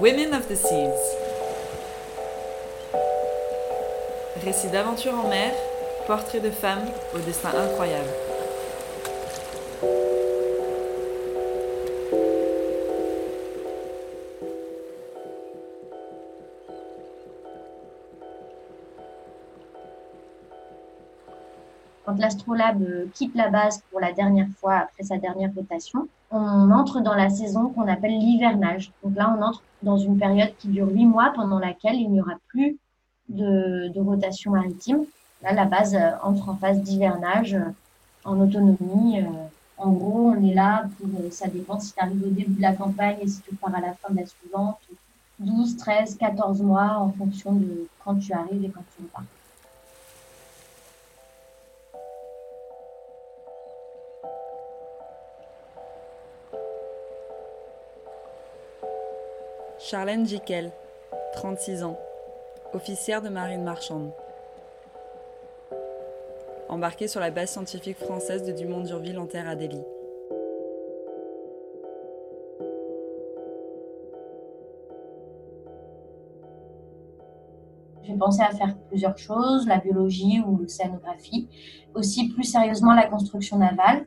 Women of the Seas. Récits d'aventure en mer, portraits de femmes au destin incroyable. Quand l'astrolabe quitte la base pour la dernière fois après sa dernière rotation, on entre dans la saison qu'on appelle l'hivernage. Donc là, on entre dans une période qui dure huit mois pendant laquelle il n'y aura plus de, rotation maritime. Là, la base euh, entre en phase d'hivernage euh, en autonomie. En gros, on est là pour, ça dépend si tu arrives au début de la campagne et si tu pars à la fin de la suivante, 12, 13, 14 mois en fonction de quand tu arrives et quand tu repars. Charlène Jiquel, 36 ans, officière de marine marchande. Embarquée sur la base scientifique française de Dumont-Durville en terre Adélie. J'ai pensé à faire plusieurs choses, la biologie ou l'océanographie, aussi plus sérieusement la construction navale.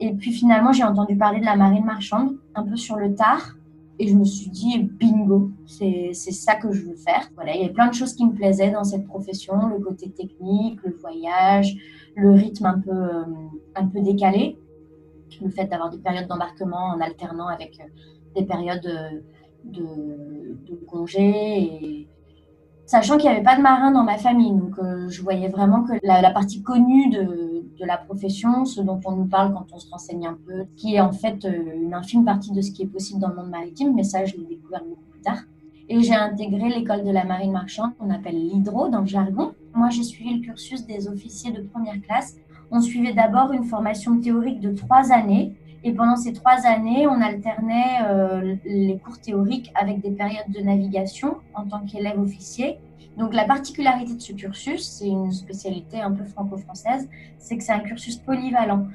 Et puis finalement, j'ai entendu parler de la marine marchande, un peu sur le tard. Et je me suis dit, bingo, c'est ça que je veux faire. Voilà, il y avait plein de choses qui me plaisaient dans cette profession, le côté technique, le voyage, le rythme un peu, euh, un peu décalé, le fait d'avoir des périodes d'embarquement en alternant avec euh, des périodes euh, de, de, congé. Et... Sachant qu'il n'y avait pas de marin dans ma famille, donc je voyais vraiment que la partie connue de, de la profession, ce dont on nous parle quand on se renseigne un peu, qui est en fait une infime partie de ce qui est possible dans le monde maritime, mais ça, je l'ai découvert beaucoup plus tard. Et j'ai intégré l'école de la marine marchande, qu'on appelle l'hydro dans le jargon. Moi, j'ai suivi le cursus des officiers de première classe. On suivait d'abord une formation théorique de trois années. Et pendant ces trois années, on alternait euh, les cours théoriques avec des périodes de navigation en tant qu'élève officier. Donc la particularité de ce cursus, c'est une spécialité un peu franco-française, c'est que c'est un cursus polyvalent.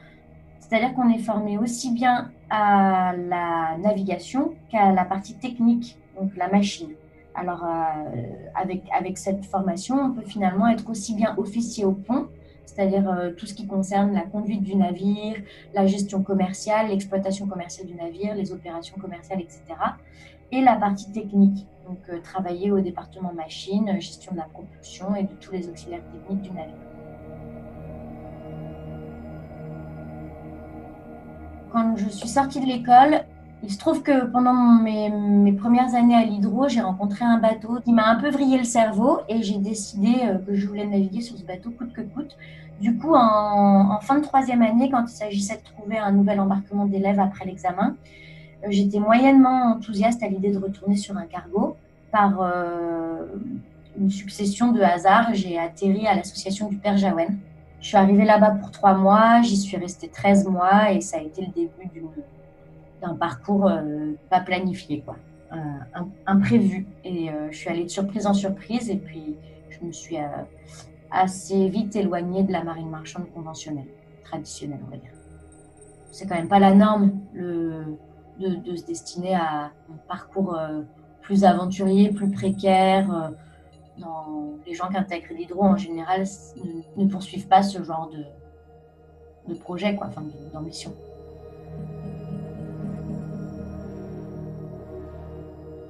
C'est-à-dire qu'on est formé aussi bien à la navigation qu'à la partie technique, donc la machine. Alors euh, avec, cette formation, on peut finalement être aussi bien officier au pont, c'est-à-dire euh, tout ce qui concerne la conduite du navire, la gestion commerciale, l'exploitation commerciale du navire, les opérations commerciales, etc. Et la partie technique, donc euh, travailler au département machine, gestion de la propulsion et de tous les auxiliaires techniques du navire. Quand je suis sortie de l'école, il se trouve que pendant mes, mes premières années à l'hydro, j'ai rencontré un bateau qui m'a un peu vrillé le cerveau et j'ai décidé euh, que je voulais naviguer sur ce bateau coûte que coûte. Du coup, en, en fin de troisième année, quand il s'agissait de trouver un nouvel embarquement d'élèves après l'examen, euh, j'étais moyennement enthousiaste à l'idée de retourner sur un cargo. Par euh, une succession de hasards, j'ai atterri à l'association du Père Jaouen. Je suis arrivée là-bas pour trois mois, j'y suis restée 13 mois et ça a été le début d'un parcours euh, pas planifié, quoi, imprévu. Et je suis allée de surprise en surprise et puis je me suis assez vite éloignée de la marine marchande conventionnelle, traditionnelle, on va dire. C'est quand même pas la norme. De, se destiner à un parcours euh, plus aventuriers, plus précaires. Dans les gens qui intègrent l'hydro, en général, ne, poursuivent pas ce genre de, de projet, quoi, enfin, d'ambition.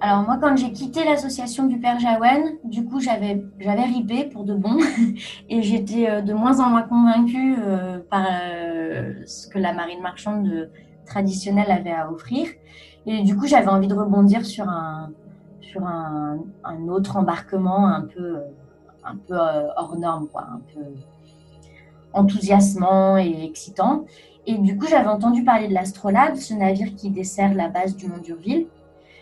Alors moi, quand j'ai quitté l'association du Père Jaouen, du coup, j'avais ripé pour de bon et j'étais euh, de moins en moins convaincue euh, par euh, ce que la marine marchande traditionnelle avait à offrir. Et du coup, j'avais envie de rebondir sur un sur un, un autre embarquement un peu un peu hors norme, quoi, un peu enthousiasmant et excitant. Et du coup, j'avais entendu parler de l'Astrolabe, ce navire qui dessert la base du Mont d'Urville.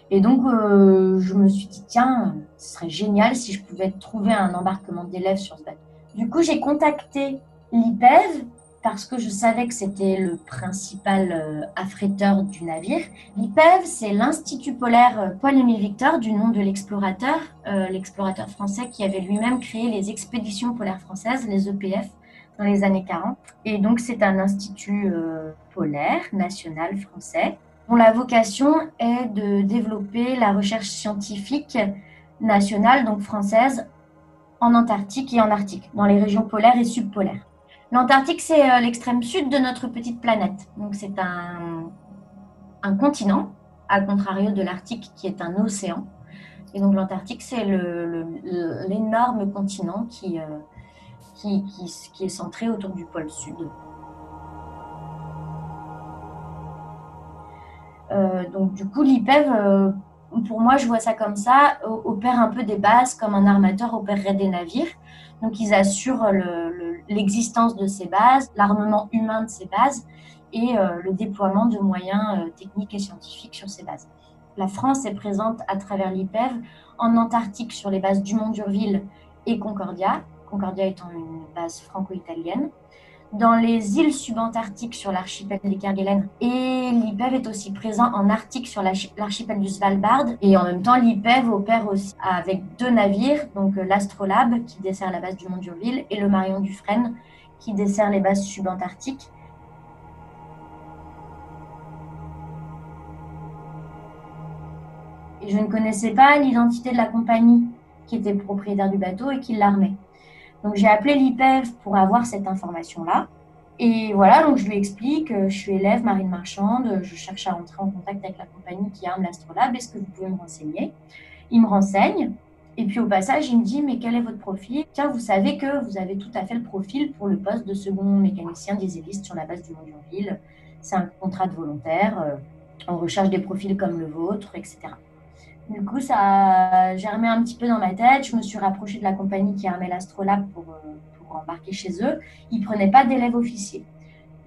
Et donc, euh, je me suis dit, tiens, ce serait génial si je pouvais trouver un embarquement d'élèves sur ce bateau. Du coup, j'ai contacté l'IPEV parce que je savais que c'était le principal euh, affréteur du navire. L'IPEV, c'est l'Institut polaire euh, Paul-Émile Victor, du nom de l'explorateur, l'explorateur français qui avait lui-même créé les expéditions polaires françaises, les EPF, dans les années 40. Et donc, c'est un institut polaire national français dont la vocation est de développer la recherche scientifique nationale, donc française, en Antarctique et en Arctique, dans les régions polaires et subpolaires. L'Antarctique, c'est euh, l'extrême sud de notre petite planète. Donc, c'est un, un continent, à contrario de l'Arctique, qui est un océan. Et donc, l'Antarctique, c'est l'énorme le, continent qui, euh, qui, qui, qui est centré autour du pôle sud. Euh, donc du coup, l'IPEV, pour moi, je vois ça comme ça, opère un peu des bases comme un armateur opérerait des navires. Donc ils assurent l'existence de ces bases, l'armement humain de ces bases et euh, le déploiement de moyens techniques et scientifiques sur ces bases. La France est présente à travers l'IPEV en Antarctique sur les bases Dumont d'Urville et Concordia, Concordia étant une base franco-italienne, dans les îles subantarctiques sur l'archipel des Kerguelen. Et l'IPEV est aussi présent en Arctique sur l'archipel du Svalbard. Et en même temps, l'IPEV opère aussi avec deux navires, donc euh, l'Astrolabe qui dessert la base du Mont d'Urville et le Marion Dufresne qui dessert les bases subantarctiques. Et je ne connaissais pas l'identité de la compagnie qui était propriétaire du bateau et qui l'armait. Donc j'ai appelé l'IPEV pour avoir cette information-là. Et voilà, donc je lui explique, je suis élève marine marchande, je cherche à entrer en contact avec la compagnie qui arme l'Astrolabe, est-ce que vous pouvez me renseigner? Il me renseigne, et puis au passage, il me dit, mais quel est votre profil? Tiens, vous savez que vous avez tout à fait le profil pour le poste de second mécanicien dieseliste sur la base du Mont-Durville. C'est un contrat de volontaire, euh, on recherche des profils comme le vôtre, etc. Du coup, ça a germé un petit peu dans ma tête. Je me suis rapprochée de la compagnie qui armait l'Astrolabe pour, euh, pour embarquer chez eux. Ils ne prenaient pas d'élèves officiers.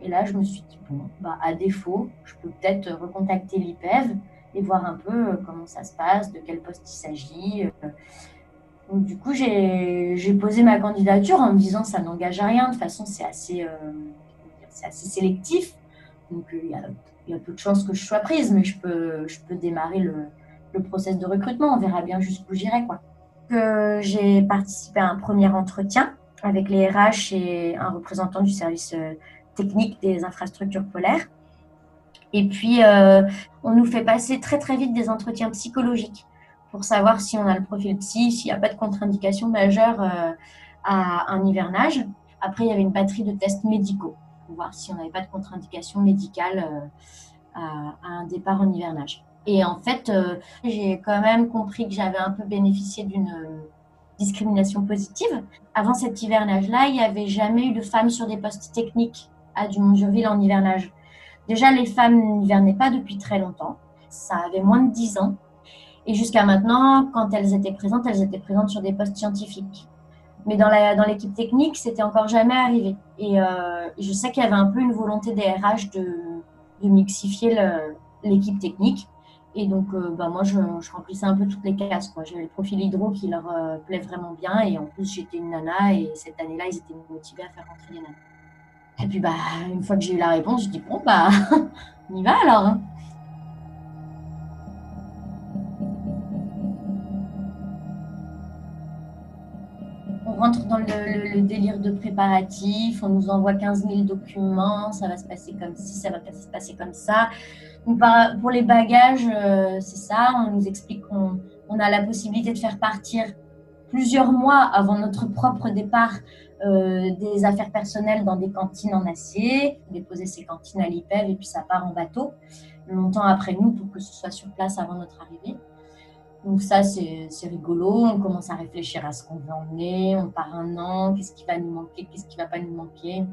Et là, je me suis dit, bon, bah, à défaut, je peux peut-être recontacter l'IPEV et voir un peu euh, comment ça se passe, de quel poste il s'agit. Euh. Donc, du coup, j'ai posé ma candidature en me disant, ça n'engage à rien. De toute façon, c'est assez, assez sélectif. Donc, il y, a, y, a peu de chances que je sois prise, mais je peux, je peux démarrer le, le process de recrutement. On verra bien jusqu'où j'irai. J'ai participé à un premier entretien avec les RH et un représentant du service euh, technique des infrastructures polaires. Et puis, euh, on nous fait passer très très vite des entretiens psychologiques pour savoir si on a le profil psy, s'il n'y a pas de contre-indication majeure euh, à un hivernage. Après, il y avait une batterie de tests médicaux pour voir si on n'avait pas de contre-indication médicale à, un départ en hivernage. Et en fait, euh, j'ai quand même compris que j'avais un peu bénéficié d'une euh, discrimination positive. Avant cet hivernage-là, il n'y avait jamais eu de femmes sur des postes techniques à Dumont-Durville en hivernage. Déjà, les femmes n'hivernaient pas depuis très longtemps. Ça avait moins de 10 ans. Et jusqu'à maintenant, quand elles étaient présentes, elles étaient présentes sur des postes scientifiques. Mais dans l'équipe dans technique, c'était encore jamais arrivé. Et euh, je sais qu'il y avait un peu une volonté des RH de, de mixifier l'équipe technique. Et donc, euh, bah, moi, je, remplissais un peu toutes les cases. J'avais le profil hydro qui leur euh, plaît vraiment bien. Et en plus, j'étais une nana. Et cette année-là, ils étaient motivés à faire rentrer les nanas. Et puis, bah, une fois que j'ai eu la réponse, je dis bon, bah, on y va alors. Hein. Dans le, délire de préparatif. On nous envoie 15 000 documents. Ça va se passer comme ci, ça va se passer comme ça. Pour les bagages, euh, c'est ça. On nous explique qu'on on a la possibilité de faire partir plusieurs mois avant notre propre départ euh, des affaires personnelles dans des cantines en acier, déposer ces cantines à l'IPEV et puis ça part en bateau longtemps après nous pour que ce soit sur place avant notre arrivée. Donc ça, c'est rigolo. On commence à réfléchir à ce qu'on veut emmener. On part un an. Qu'est-ce qui va nous manquer? Qu'est-ce qui va pas nous manquer?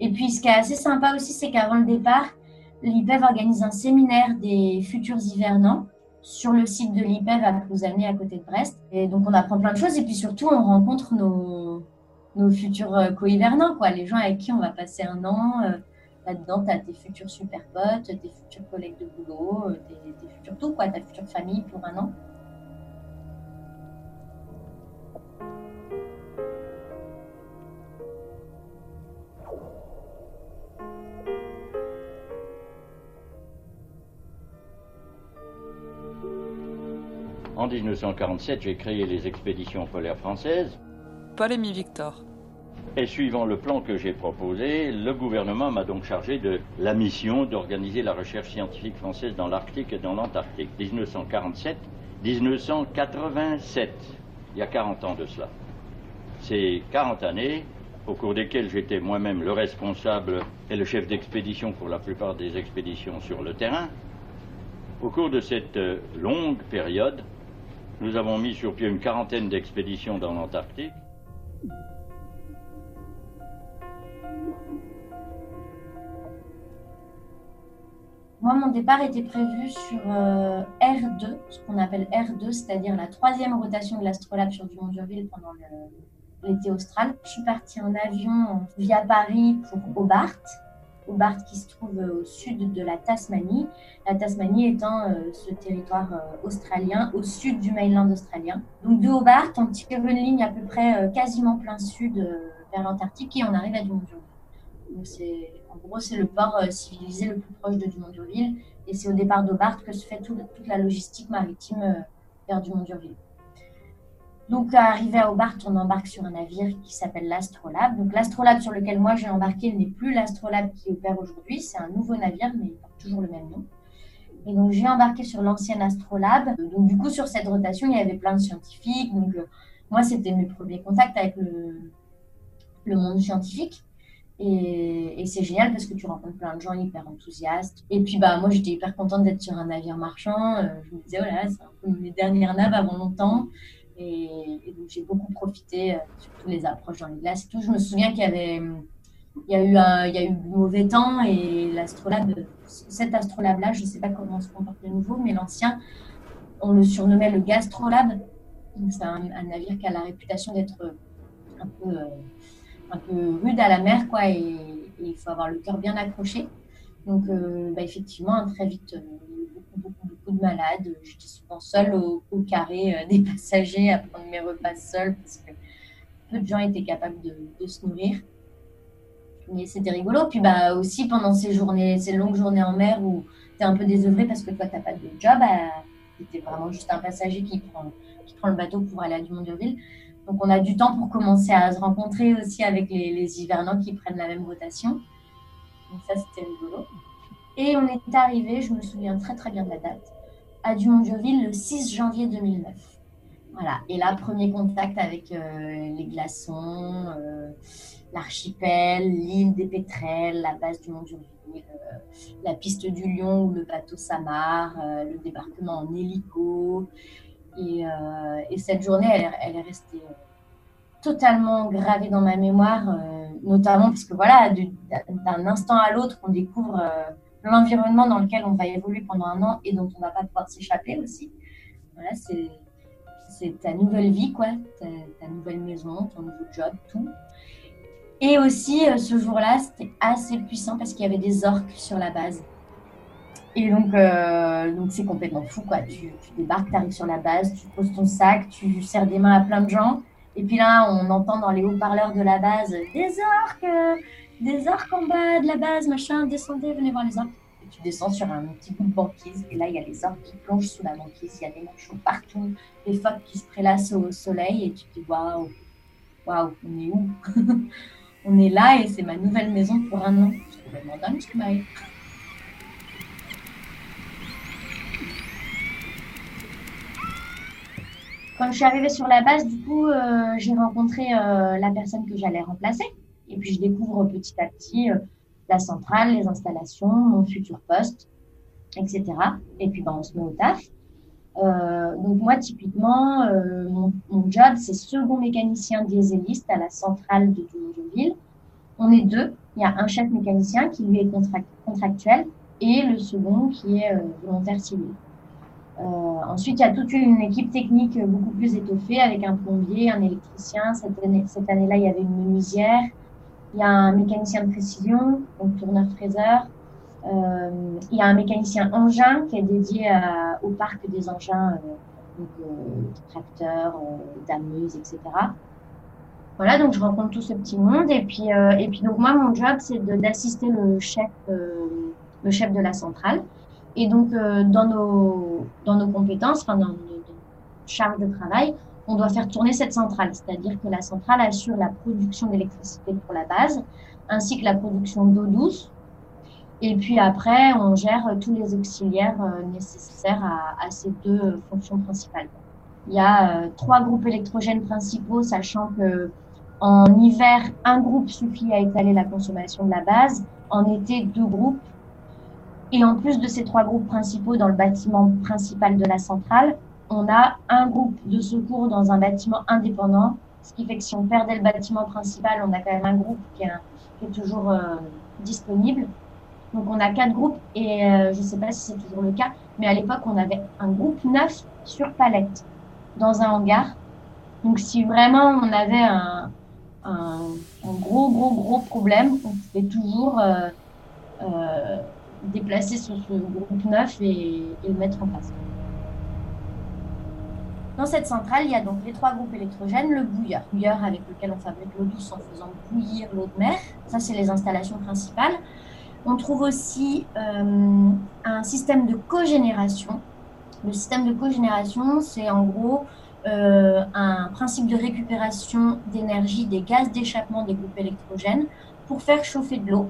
Et puis, ce qui est assez sympa aussi, c'est qu'avant le départ, l'IPEV organise un séminaire des futurs hivernants sur le site de l'IPEV à Plouzané, à côté de Brest. Et donc, on apprend plein de choses. Et puis surtout, on rencontre nos, futurs euh, co-hivernants. Les gens avec qui on va passer un an. Euh, là-dedans, tu as tes futurs super potes, tes futurs collègues de boulot, euh, tes futurs tout, quoi. Ta future famille pour un an. 1947, j'ai créé les expéditions polaires françaises. Paul Émy Victor. Et suivant le plan que j'ai proposé, le gouvernement m'a donc chargé de la mission d'organiser la recherche scientifique française dans l'Arctique et dans l'Antarctique. 1947-1987, il y a 40 ans de cela. Ces 40 années, au cours desquelles j'étais moi-même le responsable et le chef d'expédition pour la plupart des expéditions sur le terrain, au cours de cette longue période, nous avons mis sur pied une quarantaine d'expéditions dans l'Antarctique. Moi, mon départ était prévu sur euh, R2, ce qu'on appelle R2, c'est-à-dire la troisième rotation de l'astrolabe sur Dumont d'Urville pendant l'été austral. Je suis partie en avion via Paris pour Hobart, Hobart qui se trouve au sud de la Tasmanie, la Tasmanie étant euh, ce territoire euh, australien au sud du mainland australien. Donc de Hobart, on tire une ligne à peu près euh, quasiment plein sud vers l'Antarctique et on arrive à Dumont-Durville. En gros, c'est le port civilisé le plus proche de Dumont-Durville et c'est au départ d'Hobart que se fait toute la logistique maritime vers Dumont-Durville. Donc, arrivé à Hobart, on embarque sur un navire qui s'appelle l'Astrolabe. Donc, l'Astrolabe sur lequel moi j'ai embarqué n'est plus l'Astrolabe qui opère aujourd'hui. C'est un nouveau navire, mais il porte toujours le même nom. Et donc, j'ai embarqué sur l'ancienne Astrolabe. Donc, du coup, sur cette rotation, il y avait plein de scientifiques. Donc, euh, moi, c'était mes premiers contacts avec le, monde scientifique. Et, c'est génial parce que tu rencontres plein de gens hyper enthousiastes. Et puis, bah, moi, j'étais hyper contente d'être sur un navire marchand. Euh, je me disais, oh c'est un peu mes dernières naves avant longtemps. Et, donc, j'ai beaucoup profité, euh, surtout les approches dans les glaces tout. Je me souviens qu'il y avait. Il y, a eu un, il y a eu mauvais temps et l'astrolabe, cet astrolabe-là, je ne sais pas comment se comporte de nouveau, mais l'ancien, on le surnommait le gastrolabe. C'est un, navire qui a la réputation d'être un peu, euh, un peu rude à la mer, quoi, et, il faut avoir le cœur bien accroché. Donc, euh, bah, effectivement, très vite, beaucoup, de malades. J'étais souvent seule au, carré euh, des passagers à prendre mes repas seule parce que peu de gens étaient capables de, se nourrir. Mais c'était rigolo. Puis bah, aussi pendant ces journées, ces longues journées en mer où tu es un peu désœuvré parce que toi, tu n'as pas de job, bah, tu es vraiment juste un passager qui prend, qui prend le bateau pour aller à Dumont-Durville. Donc on a du temps pour commencer à se rencontrer aussi avec les, les hivernants qui prennent la même rotation. Donc ça, c'était rigolo. Et on est arrivé, je me souviens très très bien de la date, à Dumont-Durville le 6 janvier 2009. Voilà. Et là, premier contact avec euh, les glaçons, euh, l'archipel, l'île des pétrels, la base du Mont-Durville, euh, la piste du Lion où le bateau s'amarre, le débarquement en hélico. Et, cette journée, elle, elle est restée totalement gravée dans ma mémoire, notamment parce que voilà, d'un instant à l'autre, on découvre l'environnement dans lequel on va évoluer pendant un an et dont on va pas pouvoir s'échapper aussi. Voilà, c'est, ta nouvelle vie, quoi, ta, nouvelle maison, ton nouveau job, tout. Et aussi, euh, ce jour-là, c'était assez puissant parce qu'il y avait des orques sur la base. Et donc, euh, donc c'est complètement fou, quoi. Tu, tu débarques, tu arrives sur la base, tu poses ton sac, tu serres des mains à plein de gens. Et puis là, on entend dans les haut-parleurs de la base des orques, des orques en bas de la base, machin, descendez, venez voir les orques. Et tu descends sur un petit bout de banquise, et là, il y a les orques qui plongent sous la banquise, il y a des manchots partout, des phoques qui se prélassent au soleil, et tu te dis, waouh, waouh, on est où On est là, et c'est ma nouvelle maison pour un an. C'est complètement dingue ce qui m'arrive. Quand je suis arrivée sur la base, du coup, euh, j'ai rencontré euh, la personne que j'allais remplacer. Et puis, je découvre petit à petit euh, la centrale, les installations, mon futur poste, etc. Et puis, ben, on se met au taf. donc, moi, typiquement, mon, mon, job, c'est second mécanicien dieseliste à la centrale de Ville. On est deux. Il y a un chef mécanicien qui, lui, est contractuel et le second qui est volontaire civil. Euh, ensuite, il y a toute une équipe technique beaucoup plus étoffée avec un plombier, un électricien. Cette année, cette année-là, il y avait une menuisière. Il y a un mécanicien de précision, donc tourneur-fraiseur. Euh, il y a un mécanicien engin qui est dédié au parc des engins, euh, donc euh, tracteurs, euh, dameuses, etc. Voilà, donc je rencontre tout ce petit monde et puis et puis donc moi mon job c'est d'assister le chef le chef de la centrale et donc, dans, nos, dans nos compétences, enfin, dans nos, charges de travail, on doit faire tourner cette centrale. C'est-à-dire que la centrale assure la production d'électricité pour la base, ainsi que la production d'eau douce. Et puis après, on gère tous les auxiliaires euh, nécessaires à, ces deux euh, fonctions principales. Il y a trois groupes électrogènes principaux, sachant que en hiver, un groupe suffit à étaler la consommation de la base. En été, deux groupes et en plus de ces trois groupes principaux dans le bâtiment principal de la centrale, on a un groupe de secours dans un bâtiment indépendant, ce qui fait que si on perdait le bâtiment principal, on a quand même un groupe qui est, toujours euh, disponible. Donc on a quatre groupes et euh, je ne sais pas si c'est toujours le cas, mais à l'époque on avait un groupe neuf sur palette dans un hangar. Donc si vraiment on avait un, gros gros gros problème, on pouvait toujours euh, déplacer sur ce groupe neuf et, le mettre en place. Dans cette centrale, il y a donc les trois groupes électrogènes, le bouilleur, bouilleur avec lequel on fabrique l'eau douce en faisant bouillir l'eau de mer. Ça, c'est les installations principales. On trouve aussi euh, un système de cogénération. Le système de cogénération, c'est en gros euh, un principe de récupération d'énergie des gaz d'échappement des groupes électrogènes pour faire chauffer de l'eau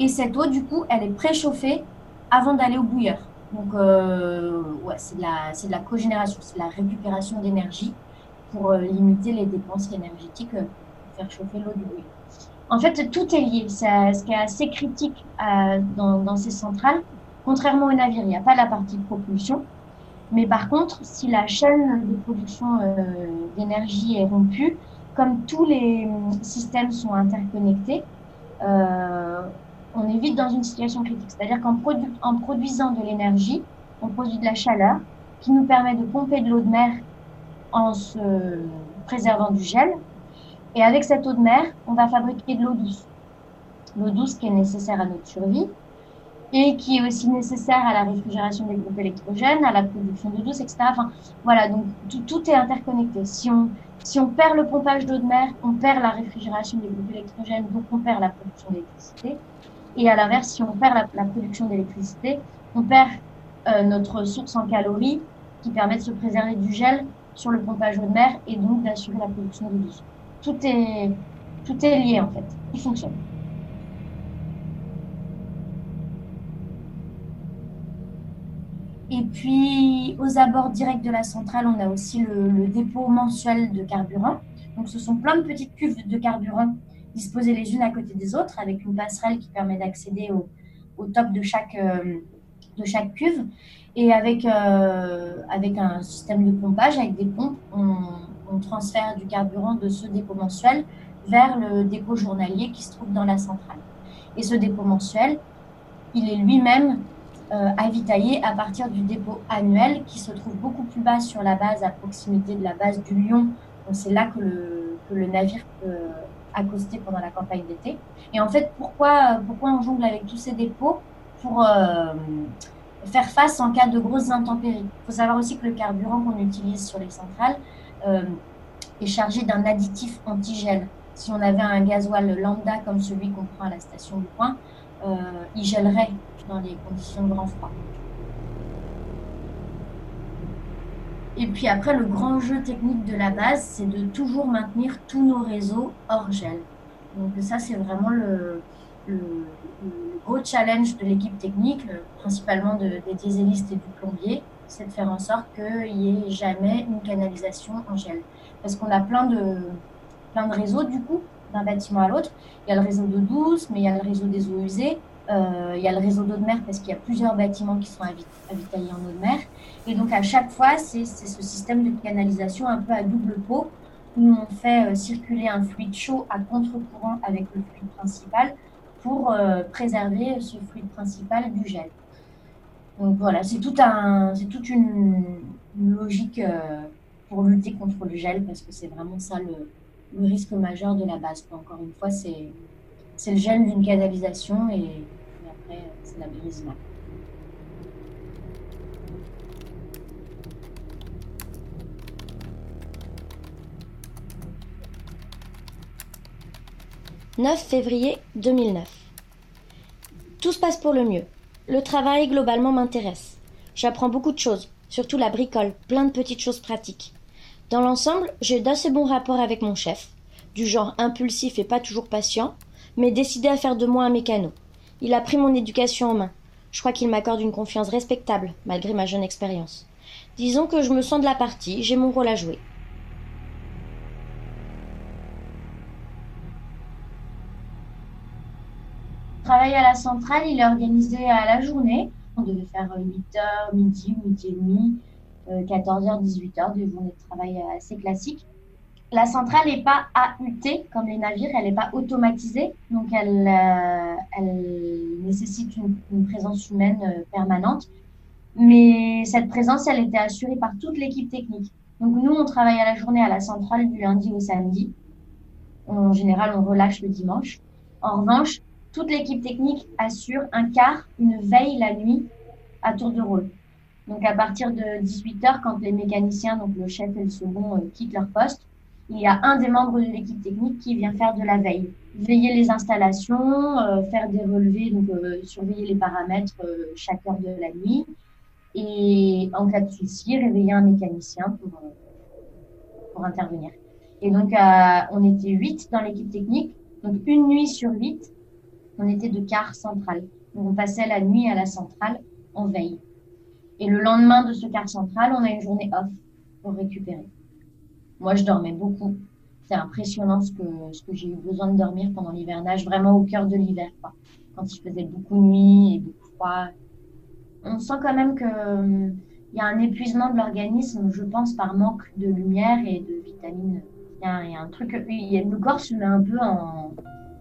et cette eau, du coup, elle est préchauffée avant d'aller au bouilleur. Donc, euh, ouais, c'est de, la, de la cogénération, c'est de la récupération d'énergie pour euh, limiter les dépenses énergétiques euh, pour faire chauffer l'eau du bouilleur. En fait, tout est lié. C'est ce qui est assez critique dans, dans, ces centrales. Contrairement au navire, il n'y a pas la partie propulsion. Mais par contre, si la chaîne de production d'énergie est rompue, comme tous les systèmes sont interconnectés, euh, on est vite dans une situation critique. C'est-à-dire qu'en en produisant de l'énergie, on produit de la chaleur qui nous permet de pomper de l'eau de mer en se préservant du gel. Et avec cette eau de mer, on va fabriquer de l'eau douce. L'eau douce qui est nécessaire à notre survie et qui est aussi nécessaire à la réfrigération des groupes électrogènes, à la production d'eau douce, etc. Enfin, voilà, donc tout, tout, est interconnecté. Si on, si on perd le pompage d'eau de mer, on perd la réfrigération des groupes électrogènes, donc on perd la production d'électricité. Et à l'inverse, si on perd la, production d'électricité, on perd euh, notre source en calories qui permet de se préserver du gel sur le pompage de mer et donc d'assurer la production d'eau douce. Tout est, tout est lié en fait, tout fonctionne. Et puis, aux abords directs de la centrale, on a aussi le, dépôt mensuel de carburant. Donc, ce sont plein de petites cuves de carburant disposées les unes à côté des autres avec une passerelle qui permet d'accéder au, top de chaque, euh, de chaque cuve. Et avec, euh, avec un système de pompage, avec des pompes, on, transfère du carburant de ce dépôt mensuel vers le dépôt journalier qui se trouve dans la centrale. Et ce dépôt mensuel, il est lui-même euh, avitaillé à partir du dépôt annuel qui se trouve beaucoup plus bas sur la base, à proximité de la base du Lyon. C'est là que le, que le navire peut accoster pendant la campagne d'été. Et en fait, pourquoi, pourquoi on jongle avec tous ces dépôts Pour euh, faire face en cas de grosses intempéries? Il faut savoir aussi que le carburant qu'on utilise sur les centrales euh, est chargé d'un additif anti-gel. Si on avait un gasoil lambda comme celui qu'on prend à la station du Point, euh, il gèlerait dans les conditions de grand froid. Et puis après, le grand jeu technique de la base, c'est de toujours maintenir tous nos réseaux hors gel. Donc ça, c'est vraiment le, gros challenge de l'équipe technique, principalement de, des dieselistes et du plombier. c'est de faire en sorte qu'il n'y ait jamais une canalisation en gel. Parce qu'on a plein de, plein de réseaux, du coup, d'un bâtiment à l'autre. Il y a le réseau d'eau douce, mais il y a le réseau des eaux usées. Euh, il y a le réseau d'eau de mer parce qu'il y a plusieurs bâtiments qui sont avitaillés en eau de mer. Et donc, à chaque fois, c'est ce système de canalisation un peu à double pot où on fait euh, circuler un fluide chaud à contre-courant avec le fluide principal pour euh, préserver ce fluide principal du gel. Donc voilà, c'est tout un, c'est toute une, logique pour lutter contre le gel parce que c'est vraiment ça le, risque majeur de la base. Encore une fois, c'est, c'est le gel d'une canalisation et après brise 9 février 2009. Tout se passe pour le mieux. Le travail globalement m'intéresse. J'apprends beaucoup de choses, surtout la bricole, plein de petites choses pratiques. Dans l'ensemble, j'ai d'assez bons rapports avec mon chef, du genre impulsif et pas toujours patient, mais décidé à faire de moi un mécano. Il a pris mon éducation en main. Je crois qu'il m'accorde une confiance respectable, malgré ma jeune expérience. Disons que je me sens de la partie, j'ai mon rôle à jouer. travail à la centrale, il est organisé à la journée. On devait faire 8h, midi, midi et demi, 14h, 18h, des journées de travail assez classiques. La centrale n'est pas AUT comme les navires, elle n'est pas automatisée, donc elle, euh, elle nécessite une, présence humaine euh, permanente. Mais cette présence, elle était assurée par toute l'équipe technique. Donc nous, on travaille à la journée à la centrale du lundi au samedi. En général, on relâche le dimanche. En revanche, toute l'équipe technique assure un quart, une veille la nuit à tour de rôle. Donc à partir de 18h, quand les mécaniciens, donc le chef et le second, euh, quittent leur poste, il y a un des membres de l'équipe technique qui vient faire de la veille. Veiller les installations, euh, faire des relevés, donc euh, surveiller les paramètres chaque heure de la nuit. Et en cas de souci, réveiller un mécanicien pour, pour intervenir. Et donc, on était huit dans l'équipe technique. Donc, une nuit sur huit, on était de quart central. on passait la nuit à la centrale en veille. Et le lendemain de ce quart central, on a une journée off pour récupérer. Moi, je dormais beaucoup. C'est impressionnant ce que, ce que j'ai eu besoin de dormir pendant l'hivernage, vraiment au cœur de l'hiver, Quand il faisait beaucoup nuit et beaucoup froid. On sent quand même qu'il hum, y a un épuisement de l'organisme, je pense, par manque de lumière et de vitamines. Il y a, un truc, le corps se met un peu en,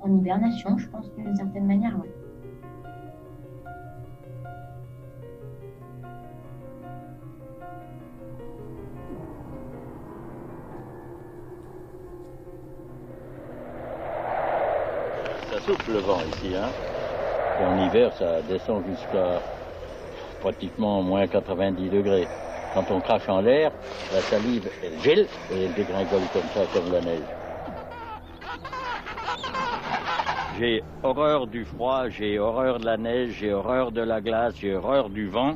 hibernation, je pense, d'une certaine manière. Le vent ici, hein. en hiver, ça descend jusqu'à pratiquement moins 90 degrés. Quand on crache en l'air, la salive, elle gèle et elle dégringole comme ça, comme la neige. J'ai horreur du froid, j'ai horreur de la neige, j'ai horreur de la glace, j'ai horreur du vent.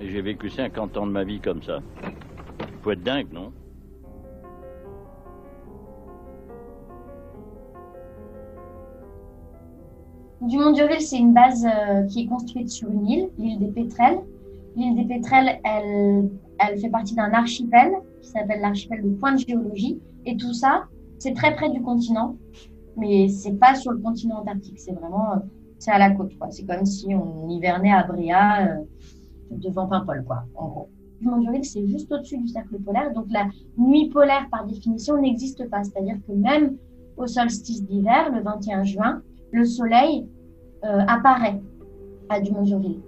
Et j'ai vécu 50 ans de ma vie comme ça. Faut être dingue, non? Dumont-Durville, c'est une base euh, qui est construite sur une île, l'île des Pétrels. L'île des Pétrels, elle, elle fait partie d'un archipel qui s'appelle l'archipel de Pointe Géologie. Et tout ça, c'est très près du continent mais c'est pas sur le continent antarctique, c'est vraiment euh, c'est à la côte quoi. C'est comme si on hivernait à Bréa euh, devant Paimpol quoi, en gros. Le c'est juste au-dessus du cercle polaire, donc la nuit polaire par définition n'existe pas. C'est-à-dire que même au solstice d'hiver, le 21 juin, le soleil euh, apparaît à Dumont-Durville.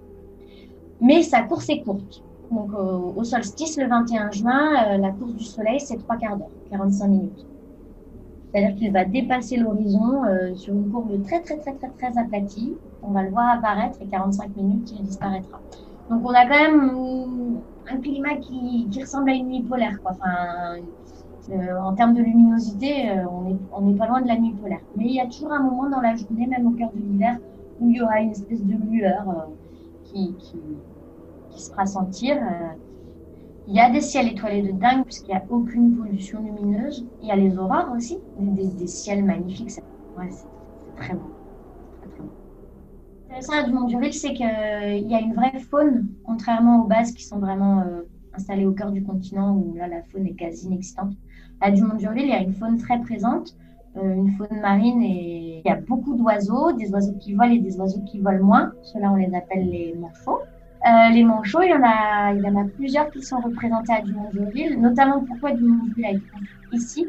Mais sa course est courte. Donc au solstice, le 21 juin, la course du soleil, c'est trois quarts d'heure, 45 minutes. C'est-à-dire qu'il va dépasser l'horizon euh, sur une courbe très, très, très, très, très aplatie. On va le voir apparaître et 45 minutes, il disparaîtra. Donc, on a quand même un climat qui, qui ressemble à une nuit polaire. Enfin, euh, en termes de luminosité, euh, on n'est pas loin de la nuit polaire. Mais il y a toujours un moment dans la journée, même au cœur de l'hiver, où il y aura une espèce de lueur qui, qui, qui, se fera sentir. Il y a des ciels étoilés de dingue puisqu'il n'y a aucune pollution lumineuse. Il y a les aurores aussi, des, ciels magnifiques. Ouais, c'est très beau. intéressant à Dumont-Durville, c'est qu'il y a une vraie faune, contrairement aux bases qui sont vraiment euh, installées au cœur du continent, où là, la faune est quasi inexistante. À Dumont-Durville, il y a une faune très présente, euh, une faune marine, et il y a beaucoup d'oiseaux, des oiseaux qui volent et des oiseaux qui volent moins. Ceux-là, on les appelle les manchots. Euh, les manchots, il y, en a, il y en a plusieurs qui sont représentés à Dumont-Durville, notamment pourquoi été ici,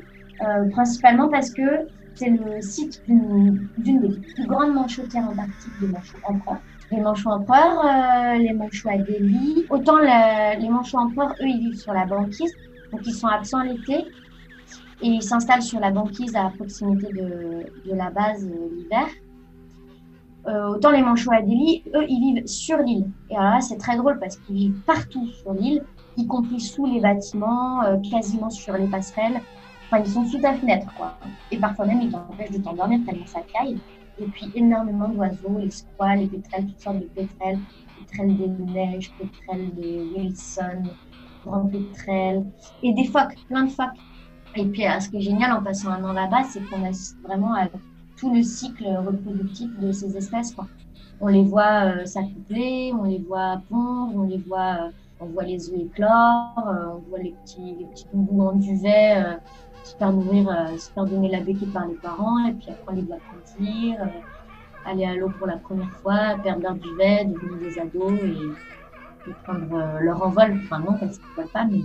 principalement parce que c'est le site d'une des plus grandes manchotières antarctiques de manchots empereurs. Les manchots empereurs, euh, les manchots Adélie. Autant les manchots empereurs, eux, ils vivent sur la banquise, donc ils sont absents l'été et ils s'installent sur la banquise à proximité de, la base euh, l'hiver. Euh, autant les manchots Adélie, eux, ils vivent sur l'île. Et alors là, c'est très drôle parce qu'ils vivent partout sur l'île, y compris sous les bâtiments, quasiment sur les passerelles. Enfin, ils sont sous ta fenêtre, quoi. Et parfois même, ils t'empêchent de t'endormir tellement ça caille. Et puis, énormément d'oiseaux, les squales, les pétrels, toutes sortes de pétrels, pétrels des neiges, pétrels des Wilson, grands pétrels, et des phoques, plein de phoques. Et puis, ce qui est génial en passant un an là-bas, c'est qu'on assiste vraiment à tout le cycle reproductif de ces espèces, quoi. On les voit euh, s'accoupler, on les voit pondre, on les voit, euh, on voit les œufs éclore, euh, on voit les petits, les petits en duvet se faire nourrir, euh, se faire donner la béquille par les parents, et puis après on les doit grandir, euh, aller à l'eau pour la première fois, perdre leur duvet, devenir des ados et, prendre euh, leur envol. Enfin non, parce qu'ils ne pas, mais,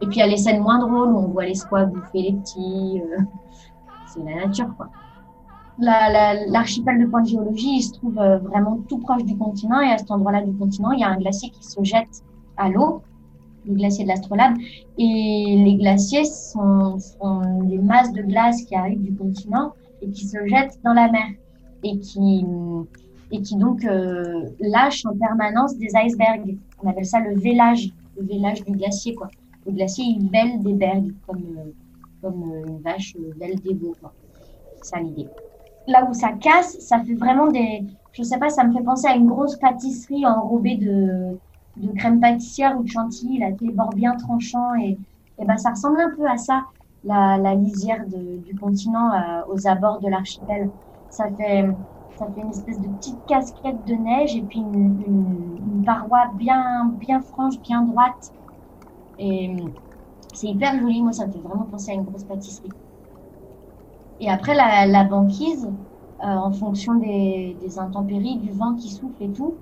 Et puis il y a les scènes moins drôles où on voit les squats bouffer les petits. c'est la nature, quoi. L'archipel de Point de Géologie, il se trouve vraiment tout proche du continent et à cet endroit-là du continent, il y a un glacier qui se jette à l'eau le glacier de l'Astrolabe. Et les glaciers sont, sont, des masses de glace qui arrivent du continent et qui se jettent dans la mer et qui, et qui donc euh, lâchent en permanence des icebergs. On appelle ça le vélage, le vélage du glacier. Le glacier, il vèle des bergs comme, euh, comme euh, une vache vèle des veaux. C'est ça l'idée. Là où ça casse, ça fait vraiment des... Je sais pas, ça me fait penser à une grosse pâtisserie enrobée de, de crème pâtissière ou de chantilly, là, les bords bien tranchants. Et, et ben, ça ressemble un peu à ça, la, la lisière du continent aux abords de l'archipel. Ça fait, ça fait une espèce de petite casquette de neige et puis une, une, paroi bien, bien franche, bien droite. Et c'est hyper joli. Moi, ça me fait vraiment penser à une grosse pâtisserie. Et après, la, banquise, euh, en fonction des, des intempéries, du vent qui souffle et tout,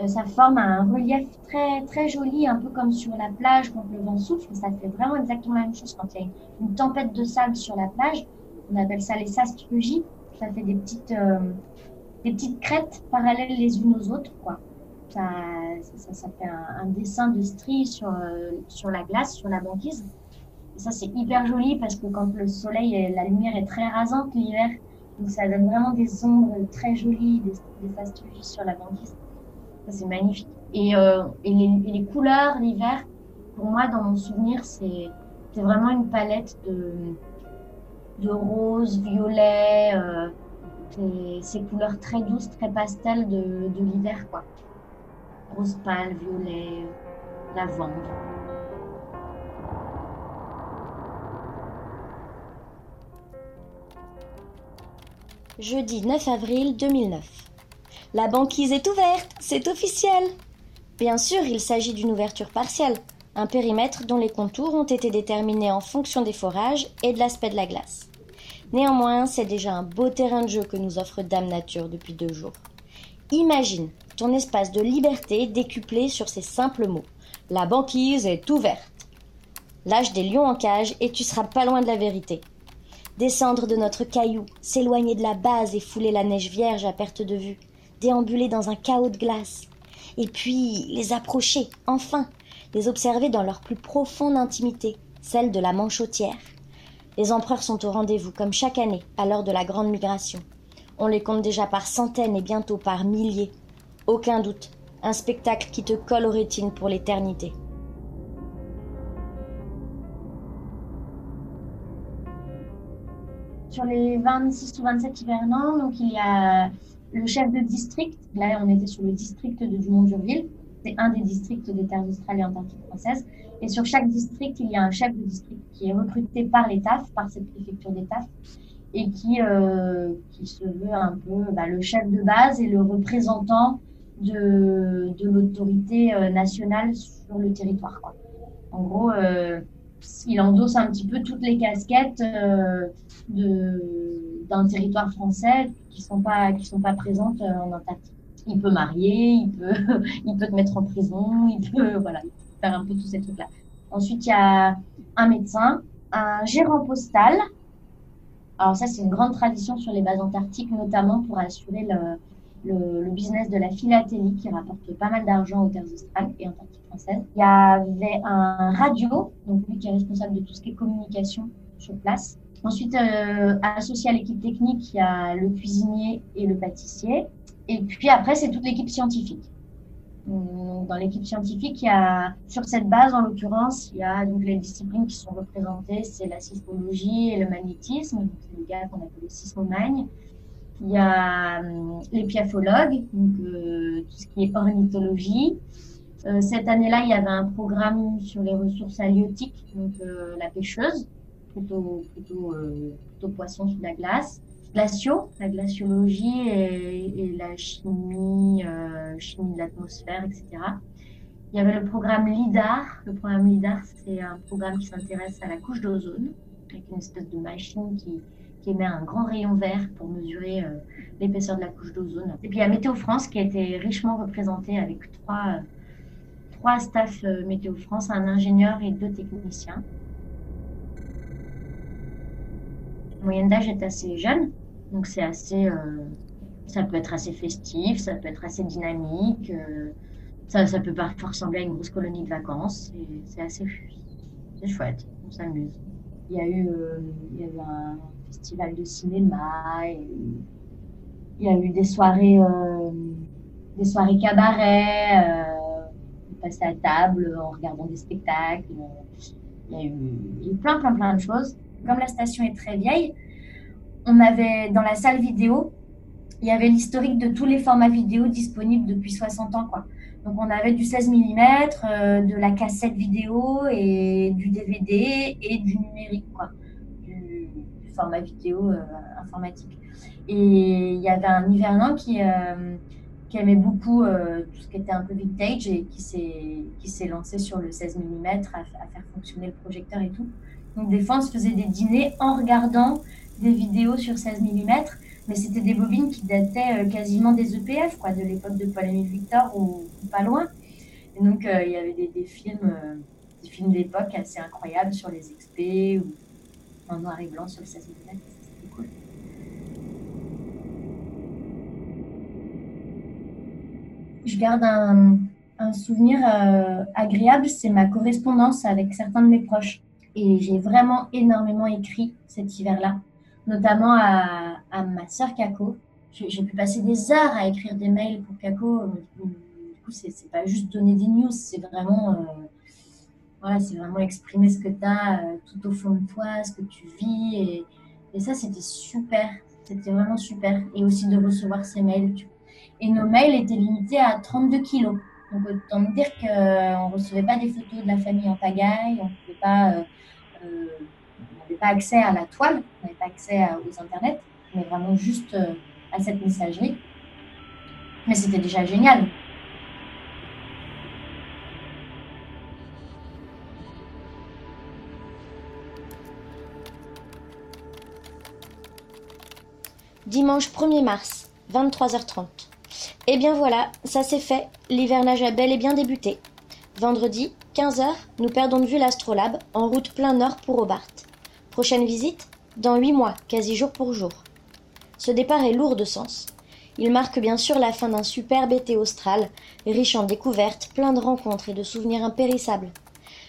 euh, ça forme un relief très, très joli, un peu comme sur la plage quand le vent souffle. Ça fait vraiment exactement la même chose quand il y a une, tempête de sable sur la plage. On appelle ça les sastrugies. Ça fait des petites, euh, des petites crêtes parallèles les unes aux autres. Quoi. Ça, ça, ça fait un, dessin de stries sur, euh, sur la glace, sur la banquise. Et ça, c'est hyper joli parce que quand le soleil et la lumière est très rasante l'hiver, donc ça donne vraiment des ombres très jolies, des, des sur la banquise c'est magnifique. Et, euh, et, les, couleurs, l'hiver, pour moi, dans mon souvenir, c'est vraiment une palette de, de rose, violet, euh, ces couleurs très douces, très pastel de, l'hiver, quoi. Rose pâle, violet, lavande. Jeudi 9 avril 2009. La banquise est ouverte, c'est officiel. Bien sûr, il s'agit d'une ouverture partielle, un périmètre dont les contours ont été déterminés en fonction des forages et de l'aspect de la glace. Néanmoins, c'est déjà un beau terrain de jeu que nous offre Dame Nature depuis deux jours. Imagine ton espace de liberté décuplé sur ces simples mots. La banquise est ouverte. Lâche des lions en cage et tu seras pas loin de la vérité. Descendre de notre caillou, s'éloigner de la base et fouler la neige vierge à perte de vue déambuler dans un chaos de glace, et puis les approcher, enfin, les observer dans leur plus profonde intimité, celle de la manchotière. Les empereurs sont au rendez-vous, comme chaque année, à l'heure de la grande migration. On les compte déjà par centaines et bientôt par milliers. Aucun doute, un spectacle qui te colle aux rétines pour l'éternité. Sur les 26 ou 27 hivernants, il y a le chef de district, là on était sur le district de Dumont-Durville, c'est un des districts des terres australes et antarctiques françaises. Et sur chaque district, il y a un chef de district qui est recruté par les TAF, par cette préfecture des TAF. et qui, euh, qui se veut un peu bah, le chef de base et le représentant de, de l'autorité euh, nationale sur le territoire. En gros, euh, il endosse un petit peu toutes les casquettes euh, d'un territoire français qui sont sont pas présentes en Antarctique. Il peut marier, il peut il peut te mettre en prison, il peut voilà faire un peu tous ces trucs là. Ensuite, il y a un médecin, un gérant postal. Alors ça, c'est une grande tradition sur les bases antarctiques, notamment pour assurer le, le, le, business de la philatélie qui rapporte pas mal d'argent aux terres australes et antarctiques françaises. Il y avait un radio, donc lui qui est responsable de tout ce qui est communication sur place. Ensuite, euh, associé à l'équipe technique, il y a le cuisinier et le pâtissier. Et puis après, c'est toute l'équipe scientifique. Dans l'équipe scientifique, il y a, sur cette base, en l'occurrence, il y a donc les disciplines qui sont représentées, c'est la sismologie et le magnétisme, c'est le gars qu'on appelle le sismomagnes. Il y a euh, les piaphologues, donc tout ce qui est ornithologie. Euh, cette année-là, il y avait un programme sur les ressources halieutiques, donc euh, la pêcheuse, plutôt, plutôt, euh, plutôt poisson sous la glace. Glacio, la glaciologie et, la chimie, euh, chimie de l'atmosphère, etc. Il y avait le programme LIDAR. Le programme LIDAR, c'est un programme qui s'intéresse à la couche d'ozone, avec une espèce de machine qui, émet un grand rayon vert pour mesurer euh, l'épaisseur de la couche d'ozone. Et puis il y a Météo France qui a été richement représenté avec trois, trois staffs euh, Météo France, un ingénieur et deux techniciens. La moyenne d'âge est assez jeune, donc c'est assez, euh, ça peut être assez festif, ça peut être assez dynamique, euh, ça, ça peut parfois ressembler à une grosse colonie de vacances, c'est assez chouette, on s'amuse. Il y a eu, euh, il y a eu un festival de cinéma, il y a eu des soirées, des soirées cabaret, on passait à table en regardant des spectacles. Il y a eu, il y a eu plein, plein, plein de choses. Comme la station est très vieille, on avait dans la salle vidéo, il y avait l'historique de tous les formats vidéo disponibles depuis 60 ans, quoi. Donc on avait du 16 mm, euh, de la cassette vidéo et du DVD et du numérique, quoi, du, format vidéo euh, informatique. Et il y avait un hivernant qui, euh, aimait beaucoup tout ce qui était un peu vintage et qui s'est lancé sur le 16 mm à, faire fonctionner le projecteur et tout. Donc des fois on se faisait des dîners en regardant des vidéos sur 16 mm mais c'était des bobines qui dataient euh, quasiment des EPF, quoi, de l'époque de Paul-Émile Victor ou, pas loin. Et donc, euh, il y avait des, des films, euh, des films d'époque assez incroyables sur les XP ou en noir et blanc sur le 16 mm. C'était cool. Je garde un, souvenir agréable, c'est ma correspondance avec certains de mes proches. Et j'ai vraiment énormément écrit cet hiver-là notamment à, ma sœur Kako. J'ai pu passer des heures à écrire des mails pour Kako. Du coup, c'est pas juste donner des news, c'est vraiment, euh, voilà, vraiment exprimer ce que tu as euh, tout au fond de toi, ce que tu vis. Et, et ça, c'était super. C'était vraiment super. Et aussi de recevoir ces mails. Et nos mails étaient limités à 32 kilos. Donc, autant me dire qu'on ne recevait pas des photos de la famille en pagaille, on ne pouvait pas. Euh, euh, n'avait pas accès à la toile, on n'avait pas accès aux internets, mais vraiment juste euh, à cette messagerie. Mais c'était déjà génial. Dimanche 1er mars, 23h30. Et bien voilà, ça c'est fait, l'hivernage a bel et bien débuté. Vendredi, 15h, nous perdons de vue l'astrolabe en route plein nord pour Hobart. Prochaine visite Dans huit mois, quasi jour pour jour. Ce départ est lourd de sens. Il marque bien sûr la fin d'un superbe été austral, riche en découvertes, plein de rencontres et de souvenirs impérissables.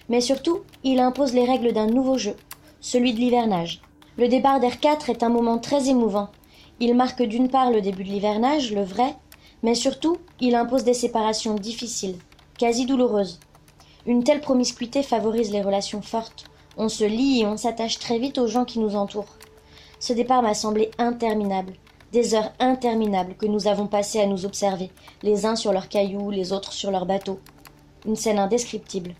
Mais surtout, il impose les règles d'un nouveau jeu, celui de l'hivernage. Le départ d'R4 est un moment très émouvant. Il marque d'une part le début de l'hivernage, le vrai, mais surtout, il impose des séparations difficiles, quasi douloureuses. Une telle promiscuité favorise les relations fortes. On se lie et on s'attache très vite aux gens qui nous entourent. Ce départ m'a semblé interminable. Des heures interminables que nous avons passées à nous observer, les uns sur leurs cailloux, les autres sur leurs bateaux. Une scène indescriptible.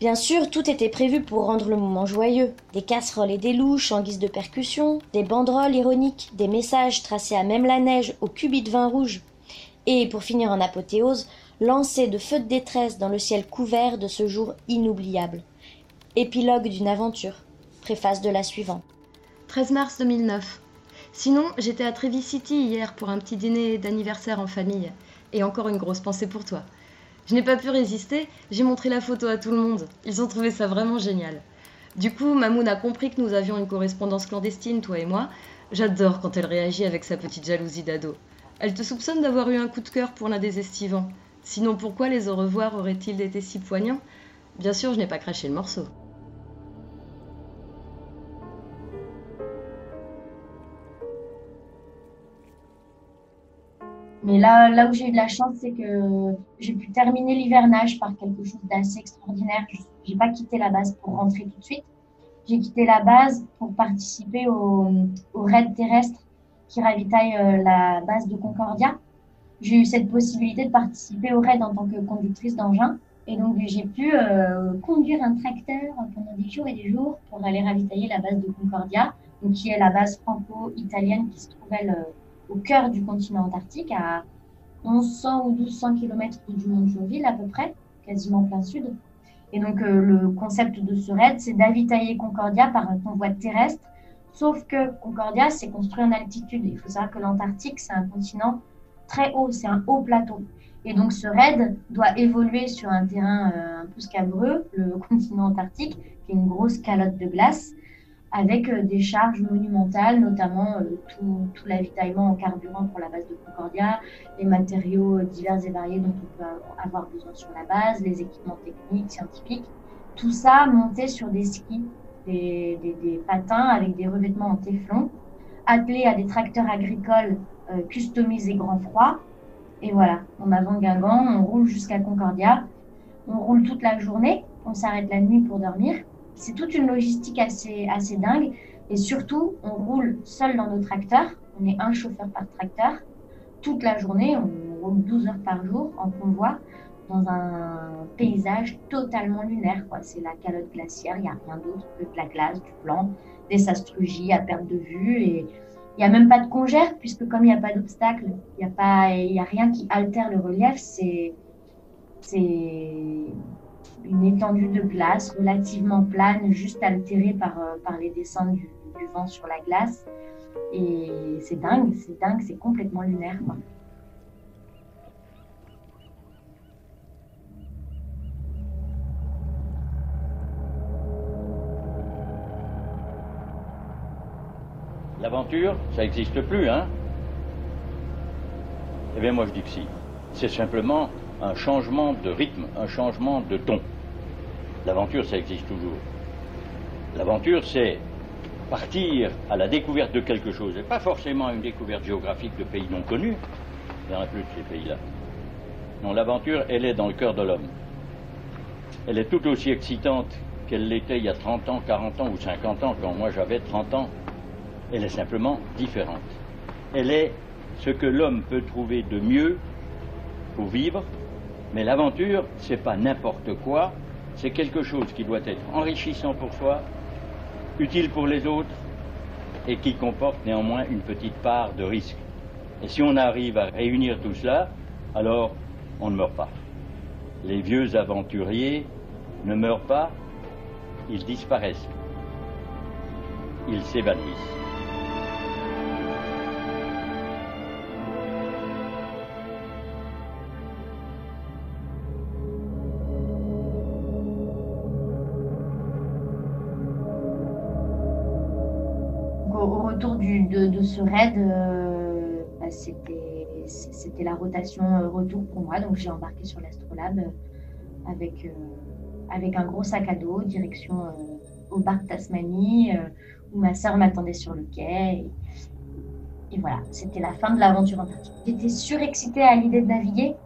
Bien sûr, tout était prévu pour rendre le moment joyeux. Des casseroles et des louches en guise de percussion, des banderoles ironiques, des messages tracés à même la neige au cubit de vin rouge. Et, pour finir en apothéose, lancer de feux de détresse dans le ciel couvert de ce jour inoubliable. Épilogue d'une aventure. Préface de la suivante. 13 mars 2009. Sinon, j'étais à Trevi City hier pour un petit dîner d'anniversaire en famille. Et encore une grosse pensée pour toi. Je n'ai pas pu résister, j'ai montré la photo à tout le monde. Ils ont trouvé ça vraiment génial. Du coup, Mamoun a compris que nous avions une correspondance clandestine, toi et moi. J'adore quand elle réagit avec sa petite jalousie d'ado. Elle te soupçonne d'avoir eu un coup de cœur pour l'un des estivants. Sinon, pourquoi les au revoir auraient-ils été si poignants? Bien sûr, je n'ai pas craché le morceau. Mais là, là où j'ai eu de la chance, c'est que j'ai pu terminer l'hivernage par quelque chose d'assez extraordinaire. Je n'ai pas quitté la base pour rentrer tout de suite. J'ai quitté la base pour participer au, au raid terrestre qui ravitaille euh, la base de Concordia. J'ai eu cette possibilité de participer au raid en tant que conductrice d'engin. Et donc, j'ai pu euh, conduire un tracteur pendant des jours et des jours pour aller ravitailler la base de Concordia, donc qui est la base franco-italienne qui se trouve, elle, euh, au cœur du continent antarctique, à 1100 ou 1200 km du mont Joinville à peu près, quasiment plein sud. Et donc euh, le concept de ce raid, c'est d'avitailler Concordia par un convoi terrestre, sauf que Concordia s'est construit en altitude. Il faut savoir que l'Antarctique, c'est un continent très haut, c'est un haut plateau. Et donc ce raid doit évoluer sur un terrain euh, un peu scabreux, le continent antarctique, qui est une grosse calotte de glace avec euh, des charges monumentales, notamment euh, tout, l'avitaillement en carburant pour la base de Concordia, les matériaux divers et variés dont on peut avoir besoin sur la base, les équipements techniques, scientifiques. Tout ça monté sur des skis, des patins avec des revêtements en téflon, attelés à des tracteurs agricoles euh, customisés grand froid. Et voilà, on avance Guingamp, on roule jusqu'à Concordia, on roule toute la journée, on s'arrête la nuit pour dormir c'est toute une logistique assez, assez dingue. Et surtout, on roule seul dans nos tracteurs. On est un chauffeur par tracteur. Toute la journée, on roule 12 heures par jour en convoi dans un paysage totalement lunaire. C'est la calotte glaciaire, il n'y a rien d'autre que de la glace, du blanc, des sastrugies à perte de vue. Et il n'y a même pas de congère, puisque comme il n'y a pas d'obstacle, il n'y a, a rien qui altère le relief. C'est une étendue de glace relativement plane, juste altérée par, euh, par les descentes du, vent sur la glace. Et c'est dingue, c'est dingue, c'est complètement lunaire. L'aventure, ça n'existe plus, hein Eh bien, moi, je dis que si. C'est simplement un changement de rythme, un changement de ton. L'aventure, ça existe toujours. L'aventure, c'est partir à la découverte de quelque chose, et pas forcément une découverte géographique de pays non connus. Il en a plus de ces pays-là. Non, l'aventure, elle est dans le cœur de l'homme. Elle est tout aussi excitante qu'elle l'était il y a 30 ans, 40 ans ou 50 ans, quand moi j'avais 30 ans. Elle est simplement différente. Elle est ce que l'homme peut trouver de mieux pour vivre, mais l'aventure, c'est pas n'importe quoi, c'est quelque chose qui doit être enrichissant pour soi, utile pour les autres et qui comporte néanmoins une petite part de risque. Et si on arrive à réunir tout cela, alors on ne meurt pas. Les vieux aventuriers ne meurent pas, ils disparaissent. Ils s'évanouissent. Ce raid, euh, bah, c'était la rotation euh, retour pour moi. Donc j'ai embarqué sur l'Astrolabe euh, avec, avec un gros sac à dos, direction au bar Tasmanie, où ma sœur m'attendait sur le quai. Et, voilà, c'était la fin de l'aventure antarctique. J'étais surexcitée à l'idée de naviguer.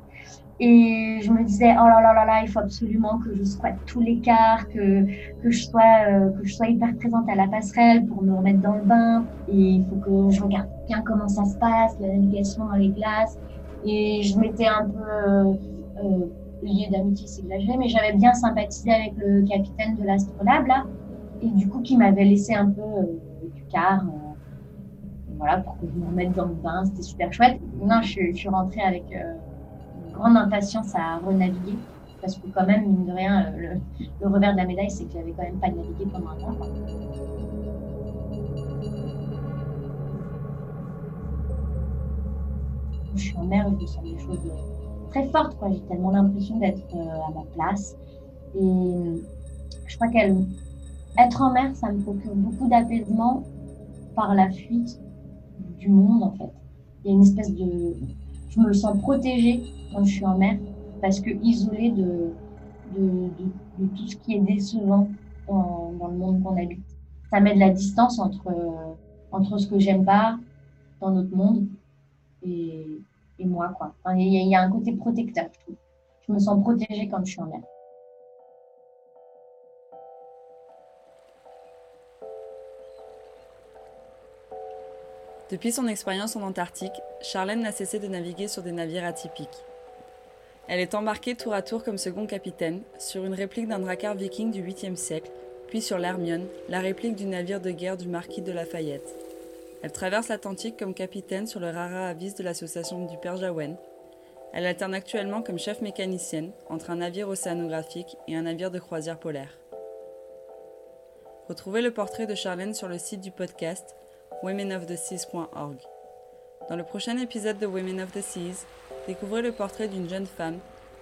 Et je me disais, oh là là là là, il faut absolument que je squatte tous les quarts, que, que, je sois, euh, que je sois hyper présente à la passerelle pour me remettre dans le bain. Et il faut que je regarde bien comment ça se passe, la navigation dans les glaces. Et je m'étais un peu euh, euh lié d'amitié, c'est exagéré, mais j'avais bien sympathisé avec le capitaine de l'Astrolabe, là, et du coup, qui m'avait laissé un peu du quart, voilà, pour que je me remette dans le bain, c'était super chouette. Non, je, je suis rentrée avec une grande impatience à renaviguer parce que quand même, mine de rien, le, le revers de la médaille, c'est que j'avais quand même pas navigué pendant un temps. Je suis en mer, je sens des choses très fortes. Quoi. J'ai tellement l'impression d'être euh, à ma place. Et je crois qu'être en mer, ça me procure beaucoup d'apaisement par la fuite du monde, en fait. Il y a une espèce de... Je me sens protégée quand je suis en mer parce que isolée de, de, tout ce qui est décevant dans, le monde qu'on habite. Ça met de la distance entre, entre ce que j'aime pas dans notre monde et, et moi. Quoi. il, y a, il y, a un côté protecteur, je trouve. Je me sens protégée quand je suis en mer. Depuis son expérience en Antarctique, Charlène n'a cessé de naviguer sur des navires atypiques. Elle est embarquée tour à tour comme second capitaine sur une réplique d'un drakkar viking du 8e siècle, puis sur l'Hermione, la réplique du navire de guerre du marquis de Lafayette. Elle traverse l'Atlantique comme capitaine sur le Rara Avis de l'association du Père Jaouen. Elle alterne actuellement comme chef mécanicienne entre un navire océanographique et un navire de croisière polaire. Retrouvez le portrait de Charlène sur le site du podcast womenoftheseas.org. Dans le prochain épisode de Women of the Seas, découvrez le portrait d'une jeune femme,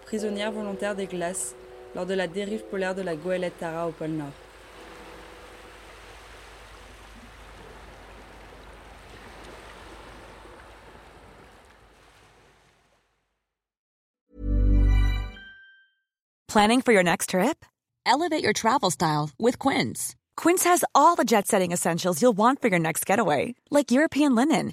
prisonnière volontaire des glaces, lors de la dérive polaire de la goélette Tara au pôle Nord. Planning for your next trip? Elevate your travel style with Quince. Quince has all the jet setting essentials you'll want for your next getaway, like European linen